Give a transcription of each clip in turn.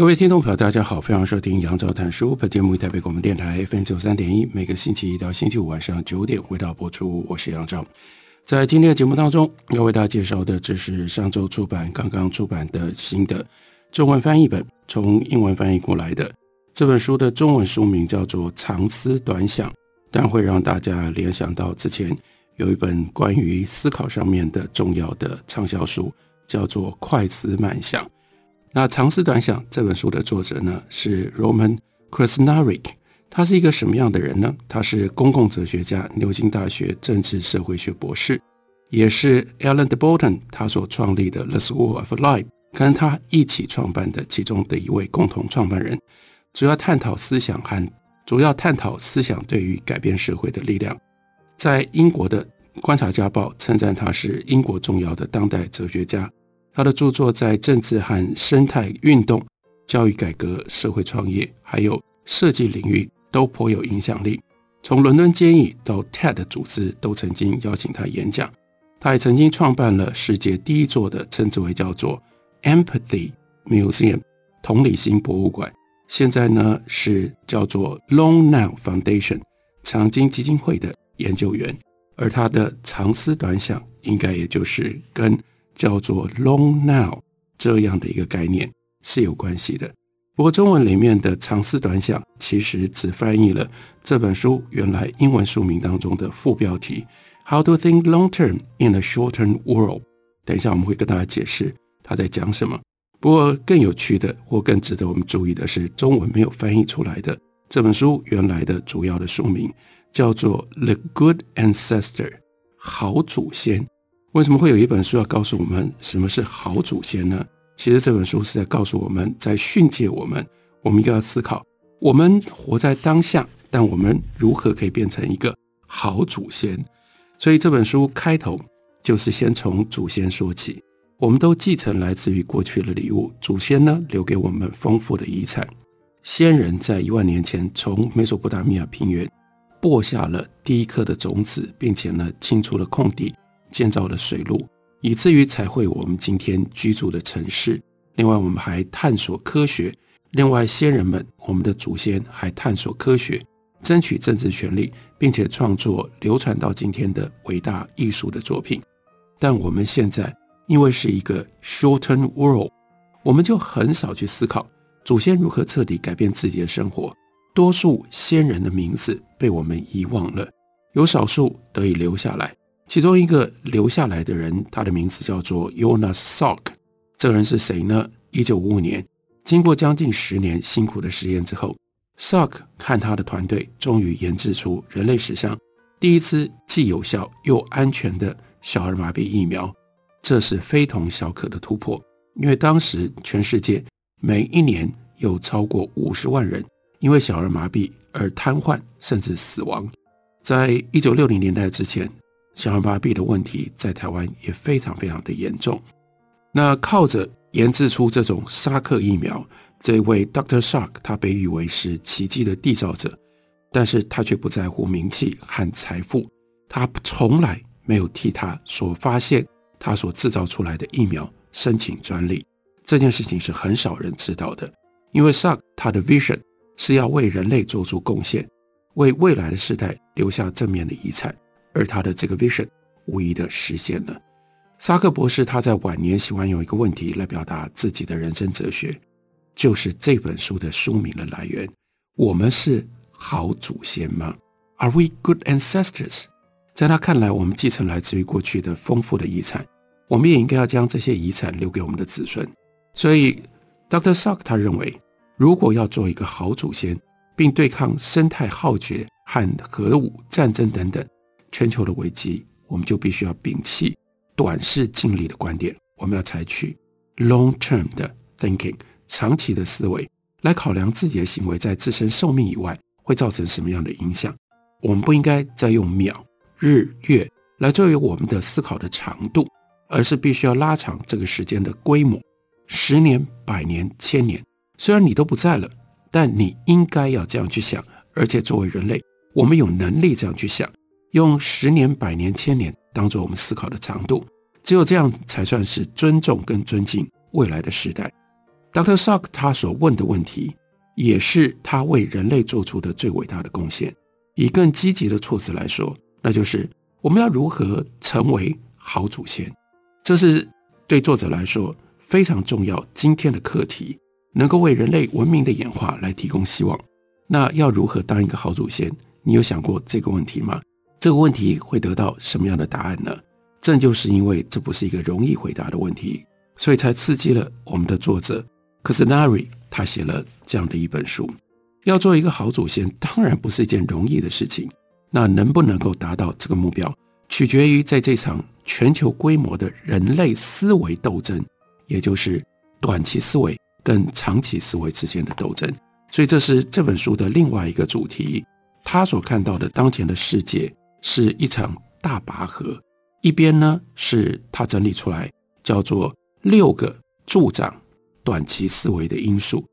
各位听众朋友，大家好，欢迎收听杨照谈书。本节目于台北广播电台 FM 九三点一，每个星期一到星期五晚上九点回到播出。我是杨照，在今天的节目当中，要为大家介绍的，这是上周出版、刚刚出版的新的中文翻译本，从英文翻译过来的这本书的中文书名叫做《长思短想》，但会让大家联想到之前有一本关于思考上面的重要的畅销书，叫做《快思慢想》。那《长思短想》这本书的作者呢，是 Roman Krznaric，他是一个什么样的人呢？他是公共哲学家，牛津大学政治社会学博士，也是 Alan d Botton 他所创立的 The School of Life 跟他一起创办的其中的一位共同创办人，主要探讨思想和主要探讨思想对于改变社会的力量。在英国的《观察家报》称赞他是英国重要的当代哲学家。他的著作在政治和生态运动、教育改革、社会创业，还有设计领域都颇有影响力。从伦敦监狱到 TED 组织都曾经邀请他演讲。他也曾经创办了世界第一座的称之为叫做 Empathy Museum 同理心博物馆。现在呢是叫做 Long Now Foundation 长金基金会的研究员。而他的长思短想，应该也就是跟叫做 Long Now 这样的一个概念是有关系的。不过中文里面的长思短想其实只翻译了这本书原来英文书名当中的副标题 How to Think Long Term in a Shortened World。等一下我们会跟大家解释他在讲什么。不过更有趣的或更值得我们注意的是，中文没有翻译出来的这本书原来的主要的书名叫做 The Good Ancestor 好祖先。为什么会有一本书要告诉我们什么是好祖先呢？其实这本书是在告诉我们，在训诫我们，我们应该要思考，我们活在当下，但我们如何可以变成一个好祖先？所以这本书开头就是先从祖先说起。我们都继承来自于过去的礼物，祖先呢留给我们丰富的遗产。先人在一万年前从美索不达米亚平原播下了第一颗的种子，并且呢清除了空地。建造了水路，以至于才会我们今天居住的城市。另外，我们还探索科学。另外，先人们，我们的祖先还探索科学，争取政治权利，并且创作流传到今天的伟大艺术的作品。但我们现在因为是一个 shortened world，我们就很少去思考祖先如何彻底改变自己的生活。多数先人的名字被我们遗忘了，有少数得以留下来。其中一个留下来的人，他的名字叫做 Jonas Salk。这个人是谁呢？一九五五年，经过将近十年辛苦的实验之后，Salk 看他的团队终于研制出人类史上第一支既有效又安全的小儿麻痹疫苗。这是非同小可的突破，因为当时全世界每一年有超过五十万人因为小儿麻痹而瘫痪甚至死亡。在一九六零年代之前，小儿麻痹的问题在台湾也非常非常的严重。那靠着研制出这种沙克疫苗，这位 Doctor Shark 他被誉为是奇迹的缔造者，但是他却不在乎名气和财富，他从来没有替他所发现、他所制造出来的疫苗申请专利。这件事情是很少人知道的，因为 Shark 他的 vision 是要为人类做出贡献，为未来的世代留下正面的遗产。而他的这个 vision 无疑的实现了。萨克博士他在晚年喜欢用一个问题来表达自己的人生哲学，就是这本书的书名的来源：我们是好祖先吗？Are we good ancestors？在他看来，我们继承来自于过去的丰富的遗产，我们也应该要将这些遗产留给我们的子孙。所以，Dr. Salk 他认为，如果要做一个好祖先，并对抗生态浩劫和核武战争等等。全球的危机，我们就必须要摒弃短视近利的观点，我们要采取 long term 的 thinking，长期的思维来考量自己的行为在自身寿命以外会造成什么样的影响。我们不应该再用秒、日、月来作为我们的思考的长度，而是必须要拉长这个时间的规模，十年、百年、千年。虽然你都不在了，但你应该要这样去想。而且作为人类，我们有能力这样去想，用十年、百年、千年当做我们思考的长度。只有这样才算是尊重跟尊敬未来的时代。Dr. Salk 他所问的问题，也是他为人类做出的最伟大的贡献。以更积极的措辞来说，那就是我们要如何成为好祖先，这是对作者来说非常重要。今天的课题能够为人类文明的演化来提供希望。那要如何当一个好祖先？你有想过这个问题吗？这个问题会得到什么样的答案呢？正就是因为这不是一个容易回答的问题，所以才刺激了我们的作者 Kusanari，他写了这样的一本书。要做一个好祖先，当然不是一件容易的事情。那能不能够达到这个目标，取决于在这场全球规模的人类思维斗争，也就是短期思维跟长期思维之间的斗争。所以，这是这本书的另外一个主题。他所看到的当前的世界是一场大拔河，一边呢是他整理出来叫做六个助长短期思维的因素。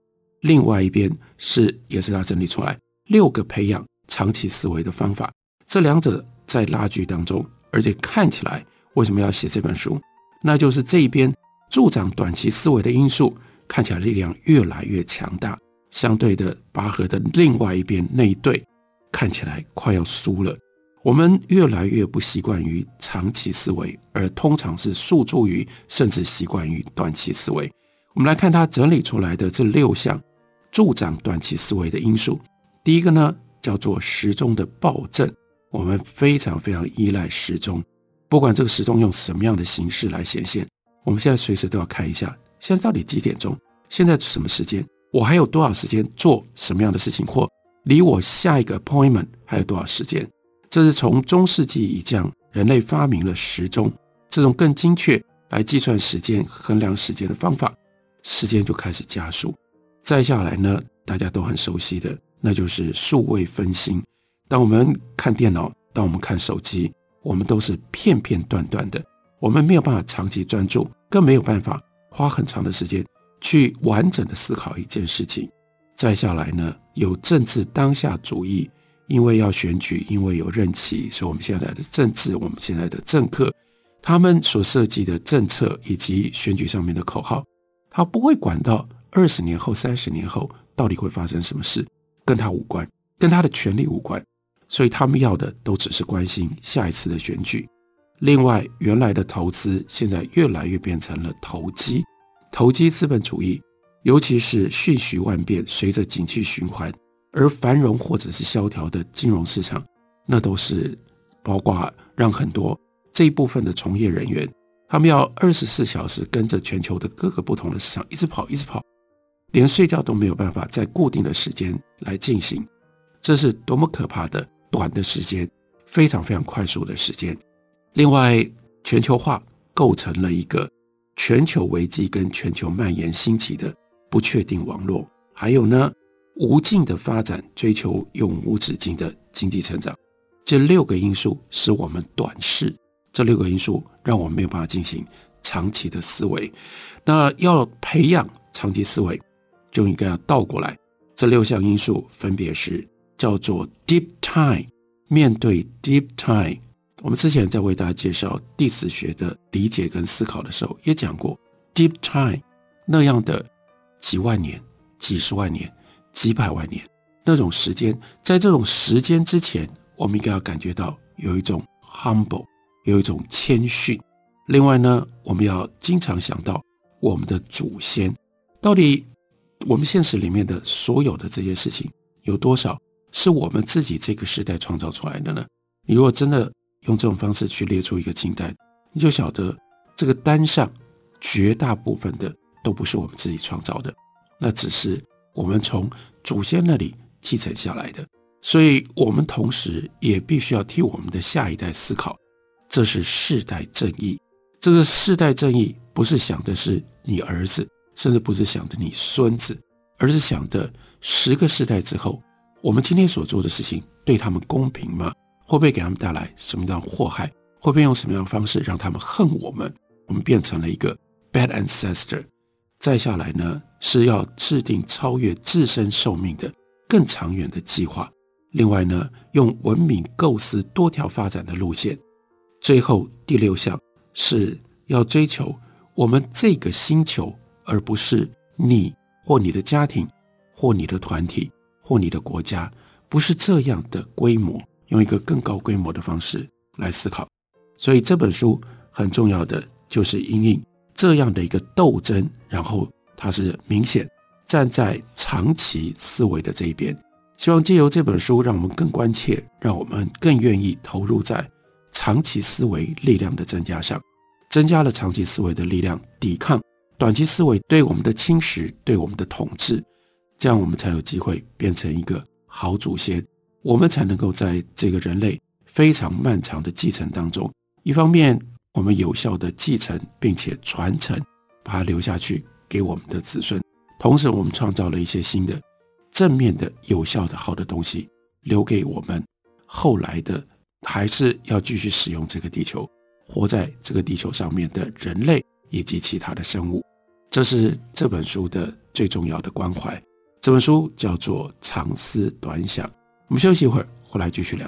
另外一边是，也是他整理出来六个培养长期思维的方法。这两者在拉锯当中，而且看起来为什么要写这本书？那就是这一边助长短期思维的因素看起来力量越来越强大，相对的拔河的另外一边那一队看起来快要输了。我们越来越不习惯于长期思维，而通常是诉诸于甚至习惯于短期思维。我们来看他整理出来的这六项。助长短期思维的因素，第一个呢叫做时钟的暴政。我们非常非常依赖时钟，不管这个时钟用什么样的形式来显现，我们现在随时都要看一下，现在到底几点钟？现在什么时间？我还有多少时间做什么样的事情？或离我下一个 appointment 还有多少时间？这是从中世纪以降，人类发明了时钟，这种更精确来计算时间、衡量时间的方法，时间就开始加速。再下来呢，大家都很熟悉的，那就是数位分心。当我们看电脑，当我们看手机，我们都是片片段段的，我们没有办法长期专注，更没有办法花很长的时间去完整的思考一件事情。再下来呢，有政治当下主义，因为要选举，因为有任期，所以我们现在的政治，我们现在的政客，他们所设计的政策以及选举上面的口号，他不会管到。二十年后、三十年后，到底会发生什么事，跟他无关，跟他的权力无关，所以他们要的都只是关心下一次的选举。另外，原来的投资现在越来越变成了投机，投机资本主义，尤其是瞬息万变，随着景气循环而繁荣或者是萧条的金融市场，那都是包括让很多这一部分的从业人员，他们要二十四小时跟着全球的各个不同的市场一直跑，一直跑。连睡觉都没有办法在固定的时间来进行，这是多么可怕的短的时间，非常非常快速的时间。另外，全球化构成了一个全球危机跟全球蔓延兴起的不确定网络，还有呢，无尽的发展，追求永无止境的经济成长。这六个因素使我们短视，这六个因素让我们没有办法进行长期的思维。那要培养长期思维。就应该要倒过来，这六项因素分别是叫做 deep time。面对 deep time，我们之前在为大家介绍地质学的理解跟思考的时候，也讲过 deep time 那样的几万年、几十万年、几百万年那种时间，在这种时间之前，我们应该要感觉到有一种 humble，有一种谦逊。另外呢，我们要经常想到我们的祖先到底。我们现实里面的所有的这些事情，有多少是我们自己这个时代创造出来的呢？你如果真的用这种方式去列出一个清单，你就晓得这个单上绝大部分的都不是我们自己创造的，那只是我们从祖先那里继承下来的。所以，我们同时也必须要替我们的下一代思考，这是世代正义。这个世代正义不是想的是你儿子，甚至不是想的你孙子，而是想的十个世代之后，我们今天所做的事情对他们公平吗？会不会给他们带来什么样的祸害？会不会用什么样的方式让他们恨我们？我们变成了一个 bad ancestor。再下来呢，是要制定超越自身寿命的更长远的计划。另外呢，用文明构思多条发展的路线。最后第六项是要追求我们这个星球，而不是你或你的家庭，或你的团体，或你的国家，不是这样的规模，用一个更高规模的方式来思考。所以这本书很重要的就是因应这样的一个斗争，然后它是明显站在长期思维的这一边。希望借由这本书，让我们更关切，让我们更愿意投入在长期思维力量的增加上，增加了长期思维的力量，抵抗短期思维对我们的侵蚀、对我们的统治，这样我们才有机会变成一个好祖先，我们才能够在这个人类非常漫长的继承当中，一方面我们有效的继承并且传承，把它留下去给我们的子孙，同时我们创造了一些新的。正面的、有效的、好的东西，留给我们后来的，还是要继续使用这个地球，活在这个地球上面的人类以及其他的生物，这是这本书的最重要的关怀。这本书叫做《长思短想》。我们休息一会儿，回来继续聊。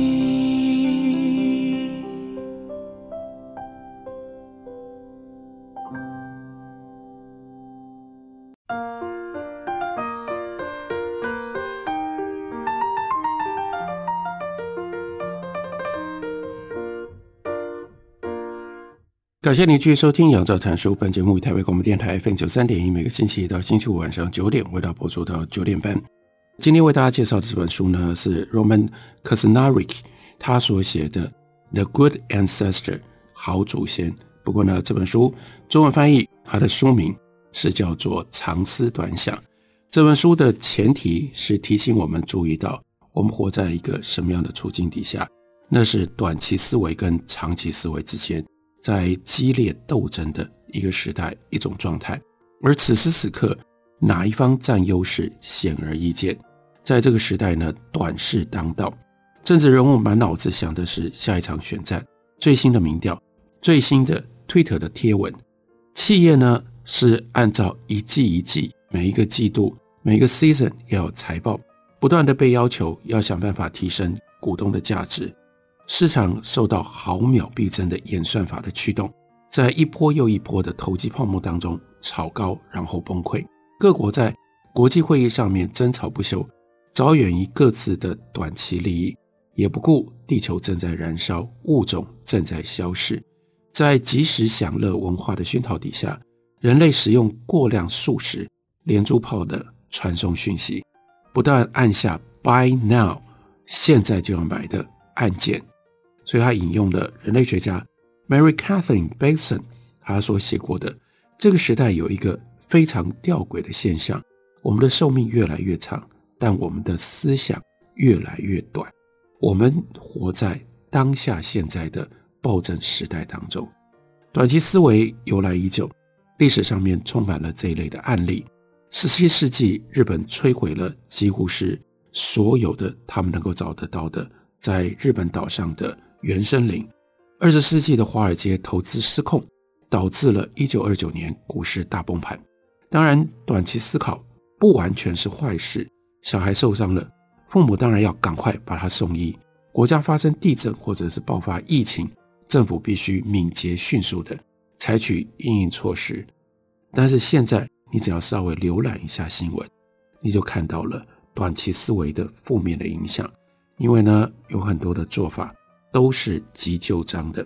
感谢您继续收听《杨照谈书》。本节目以台北广播电台 FM 九三点一，每个星期一到星期五晚上九点，为大家播出到九点半。今天为大家介绍的这本书呢，是 Roman Krznaric 他所写的《The Good Ancestor》好祖先。不过呢，这本书中文翻译，它的书名是叫做《长思短想》。这本书的前提是提醒我们注意到，我们活在一个什么样的处境底下？那是短期思维跟长期思维之间。在激烈斗争的一个时代，一种状态，而此时此刻，哪一方占优势显而易见。在这个时代呢，短视当道，政治人物满脑子想的是下一场选战、最新的民调、最新的 Twitter 的贴文。企业呢是按照一季一季，每一个季度、每个 season 要有财报，不断的被要求要想办法提升股东的价值。市场受到毫秒必争的演算法的驱动，在一波又一波的投机泡沫当中炒高，然后崩溃。各国在国际会议上面争吵不休，着眼于各自的短期利益，也不顾地球正在燃烧，物种正在消失。在即时享乐文化的熏陶底下，人类使用过量速食、连珠炮的传送讯息，不断按下 “Buy now”，现在就要买的按键。所以他引用了人类学家 Mary Catherine Bateson 他所写过的，这个时代有一个非常吊诡的现象：我们的寿命越来越长，但我们的思想越来越短。我们活在当下现在的暴政时代当中，短期思维由来已久，历史上面充满了这一类的案例。十七世纪，日本摧毁了几乎是所有的他们能够找得到的在日本岛上的。原生林，二十世纪的华尔街投资失控，导致了一九二九年股市大崩盘。当然，短期思考不完全是坏事。小孩受伤了，父母当然要赶快把他送医。国家发生地震或者是爆发疫情，政府必须敏捷迅速地采取应应措施。但是现在，你只要稍微浏览一下新闻，你就看到了短期思维的负面的影响。因为呢，有很多的做法。都是急救章的，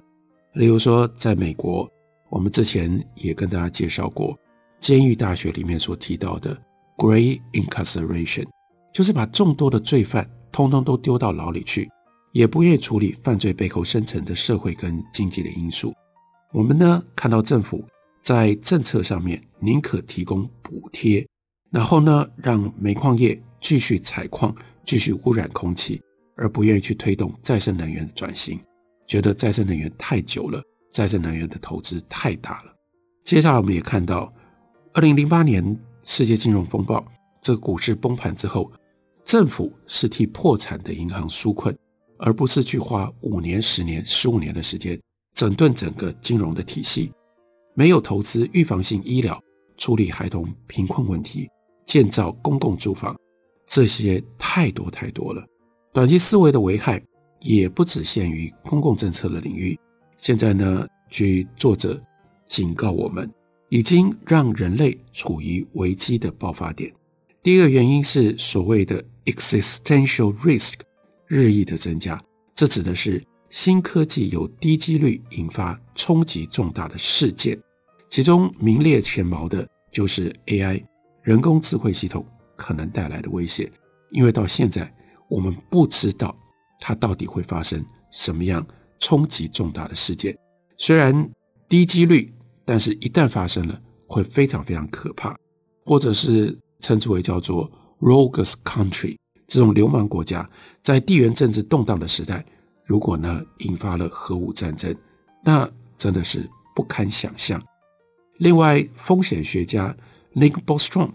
例如说，在美国，我们之前也跟大家介绍过，监狱大学里面所提到的 “great incarceration”，就是把众多的罪犯通通都丢到牢里去，也不愿意处理犯罪背后深层的社会跟经济的因素。我们呢，看到政府在政策上面宁可提供补贴，然后呢，让煤矿业继续采矿，继续污染空气，而不愿意去推动再生能源的转型，觉得再生能源太久了，再生能源的投资太大了。接下来我们也看到，二零零八年世界金融风暴，这个股市崩盘之后，政府是替破产的银行纾困，而不是去花五年、十年、十五年的时间整顿整个金融的体系，没有投资预防性医疗，处理孩童贫困问题，建造公共住房，这些太多太多了。短期思维的危害也不只限于公共政策的领域。现在呢，据作者。警告我们，已经让人类处于危机的爆发点。第一个原因是所谓的 existential risk 日益的增加，这指的是新科技有低几率引发冲击重大的事件，其中名列前茅的就是 AI 人工智慧系统可能带来的威胁。因为到现在我们不知道它到底会发生什么样冲击重大的事件，虽然低几率。但是，一旦发生了，会非常非常可怕，或者是称之为叫做 rogue country 这种流氓国家，在地缘政治动荡的时代，如果呢引发了核武战争，那真的是不堪想象。另外，风险学家 Nick Bostrom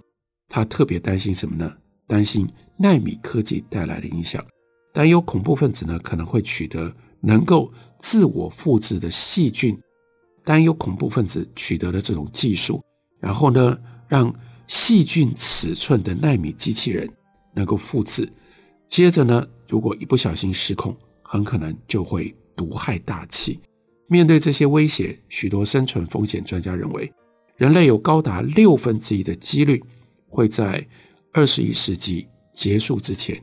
他特别担心什么呢？担心奈米科技带来的影响，担忧恐怖分子呢可能会取得能够自我复制的细菌。担忧恐怖分子取得了这种技术，然后呢，让细菌尺寸的奈米机器人能够复制。接着呢，如果一不小心失控，很可能就会毒害大气。面对这些威胁，许多生存风险专家认为，人类有高达六分之一的几率会在二十一世纪结束之前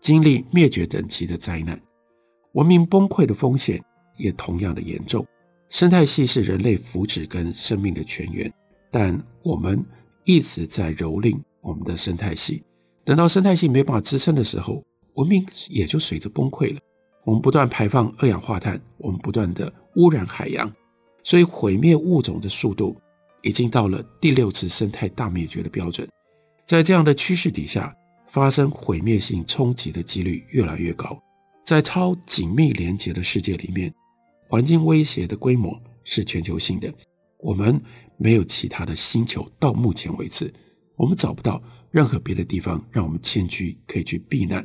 经历灭绝等级的灾难。文明崩溃的风险也同样的严重。生态系是人类福祉跟生命的泉源，但我们一直在蹂躏我们的生态系。等到生态系没办法支撑的时候，文明也就随着崩溃了。我们不断排放二氧化碳，我们不断的污染海洋，所以毁灭物种的速度已经到了第六次生态大灭绝的标准。在这样的趋势底下，发生毁灭性冲击的几率越来越高。在超紧密连结的世界里面。环境威胁的规模是全球性的，我们没有其他的星球。到目前为止，我们找不到任何别的地方让我们迁居可以去避难。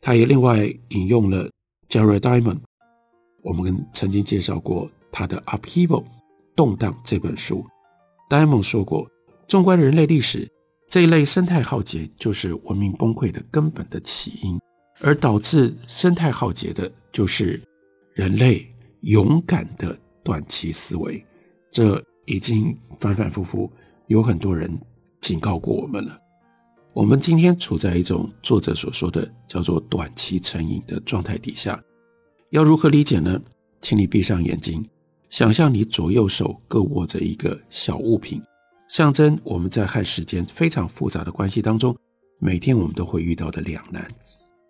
他也另外引用了 Jared Diamond，我们曾经介绍过他的《Upheaval》动荡这本书。Diamond 说过，纵观人类历史，这一类生态浩劫就是文明崩溃的根本的起因，而导致生态浩劫的就是人类。勇敢的短期思维，这已经反反复复有很多人警告过我们了。我们今天处在一种作者所说的叫做短期成瘾的状态底下，要如何理解呢？请你闭上眼睛，想象你左右手各握着一个小物品，象征我们在和时间非常复杂的关系当中，每天我们都会遇到的两难。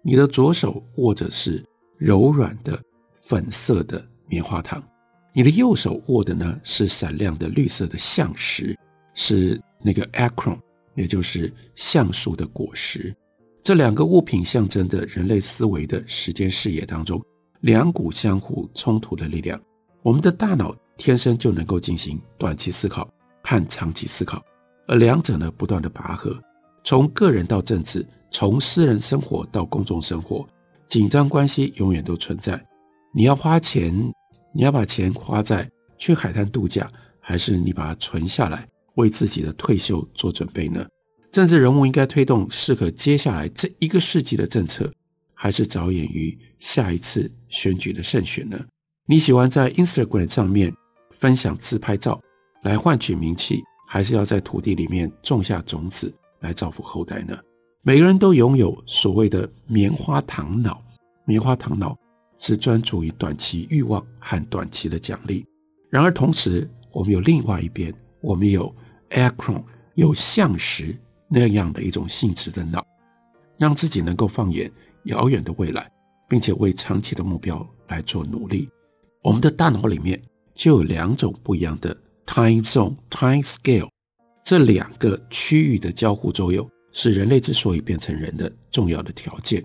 你的左手握着是柔软的粉色的。棉花糖，你的右手握的呢是闪亮的绿色的橡石，是那个 acorn，也就是橡树的果实。这两个物品象征着人类思维的时间视野当中两股相互冲突的力量。我们的大脑天生就能够进行短期思考和长期思考，而两者呢不断的拔河，从个人到政治，从私人生活到公众生活，紧张关系永远都存在。你要花钱。你要把钱花在去海滩度假，还是你把它存下来为自己的退休做准备呢？政治人物应该推动适合接下来这一个世纪的政策，还是着眼于下一次选举的胜选呢？你喜欢在 Instagram 上面分享自拍照来换取名气，还是要在土地里面种下种子来造福后代呢？每个人都拥有所谓的棉花糖脑，棉花糖脑。是专注于短期欲望和短期的奖励，然而同时，我们有另外一边，我们有 Akron 有橡实那样的一种性质的脑，让自己能够放眼遥远的未来，并且为长期的目标来做努力。我们的大脑里面就有两种不一样的 time zone、time scale，这两个区域的交互作用是人类之所以变成人的重要的条件。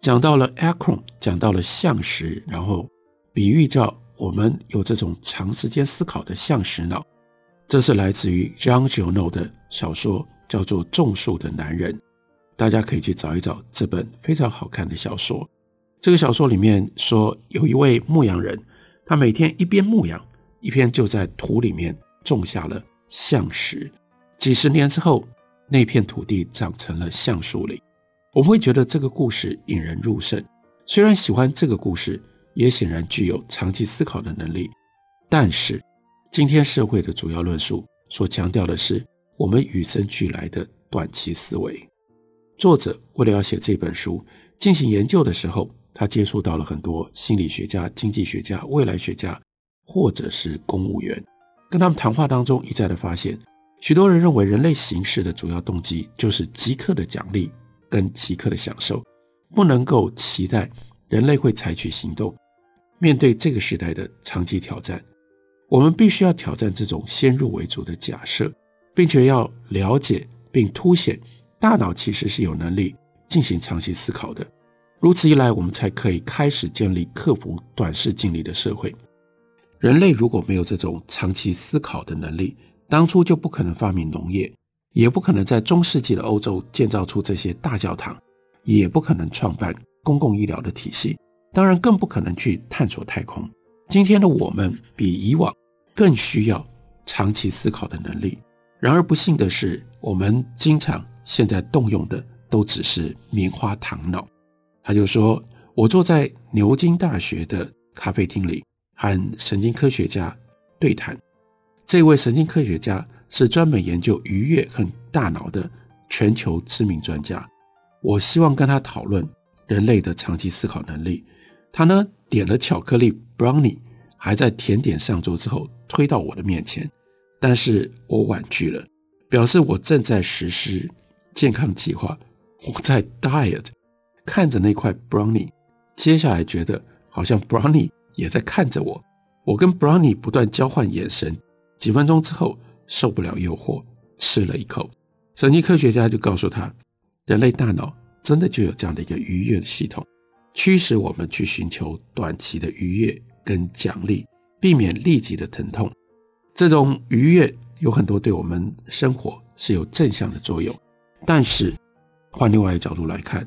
讲到了 acron，讲到了橡实，然后比喻叫我们有这种长时间思考的橡实脑。这是来自于 Jean Giono 的小说，叫做《种树的男人》，大家可以去找一找这本非常好看的小说。这个小说里面说，有一位牧羊人，他每天一边牧羊，一边就在土里面种下了橡实。几十年之后，那片土地长成了橡树林。我们会觉得这个故事引人入胜。虽然喜欢这个故事，也显然具有长期思考的能力，但是。今天社会的主要论述所强调的是我们与生俱来的短期思维。作者为了要写这本书进行研究的时候，他接触到了很多心理学家、经济学家、未来学家，或者是公务员。跟他们谈话当中，一再的发现，许多人认为人类行事的主要动机就是即刻的奖励跟即刻的享受，不能够期待人类会采取行动，面对这个时代的长期挑战。我们必须要挑战这种先入为主的假设，并且要了解并凸显大脑其实是有能力进行长期思考的。如此一来，我们才可以开始建立克服短视近利的社会。人类如果没有这种长期思考的能力，当初就不可能发明农业，也不可能在中世纪的欧洲建造出这些大教堂，也不可能创办公共医疗的体系，当然更不可能去探索太空。今天的我们比以往。更需要长期思考的能力。然而不幸的是，我们经常现在动用的都只是棉花糖脑。他就说：“我坐在牛津大学的咖啡厅里，和神经科学家对谈。这位神经科学家是专门研究愉悦和大脑的全球知名专家。我希望跟他讨论人类的长期思考能力。他呢，点了巧克力 brownie。”还在甜点上桌之后推到我的面前，但是我婉拒了，表示我正在实施健康计划，我在 diet。看着那块 brownie，接下来觉得好像 brownie 也在看着我，我跟 brownie 不断交换眼神。几分钟之后受不了诱惑，吃了一口。神经科学家就告诉他，人类大脑真的就有这样的一个愉悦的系统，驱使我们去寻求短期的愉悦。跟奖励，避免立即的疼痛，这种愉悦有很多对我们生活是有正向的作用。但是换另外一个角度来看，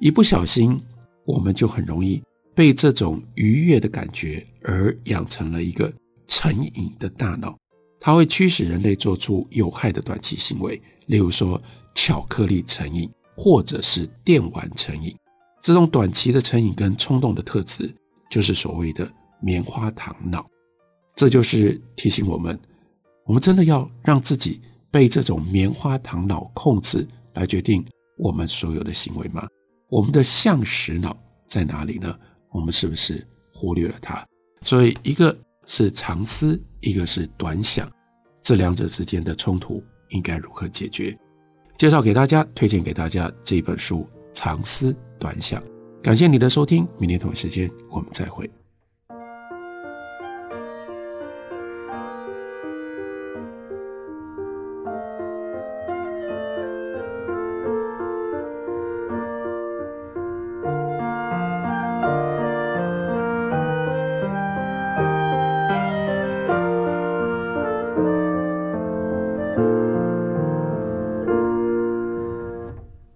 一不小心我们就很容易被这种愉悦的感觉而养成了一个成瘾的大脑，它会驱使人类做出有害的短期行为，例如说巧克力成瘾或者是电玩成瘾。这种短期的成瘾跟冲动的特质，就是所谓的。棉花糖脑，这就是提醒我们：我们真的要让自己被这种棉花糖脑控制，来决定我们所有的行为吗？我们的橡实脑在哪里呢？我们是不是忽略了它？所以，一个是长思，一个是短想，这两者之间的冲突应该如何解决？介绍给大家，推荐给大家这本书《长思短想》。感谢你的收听，明天同一时间我们再会。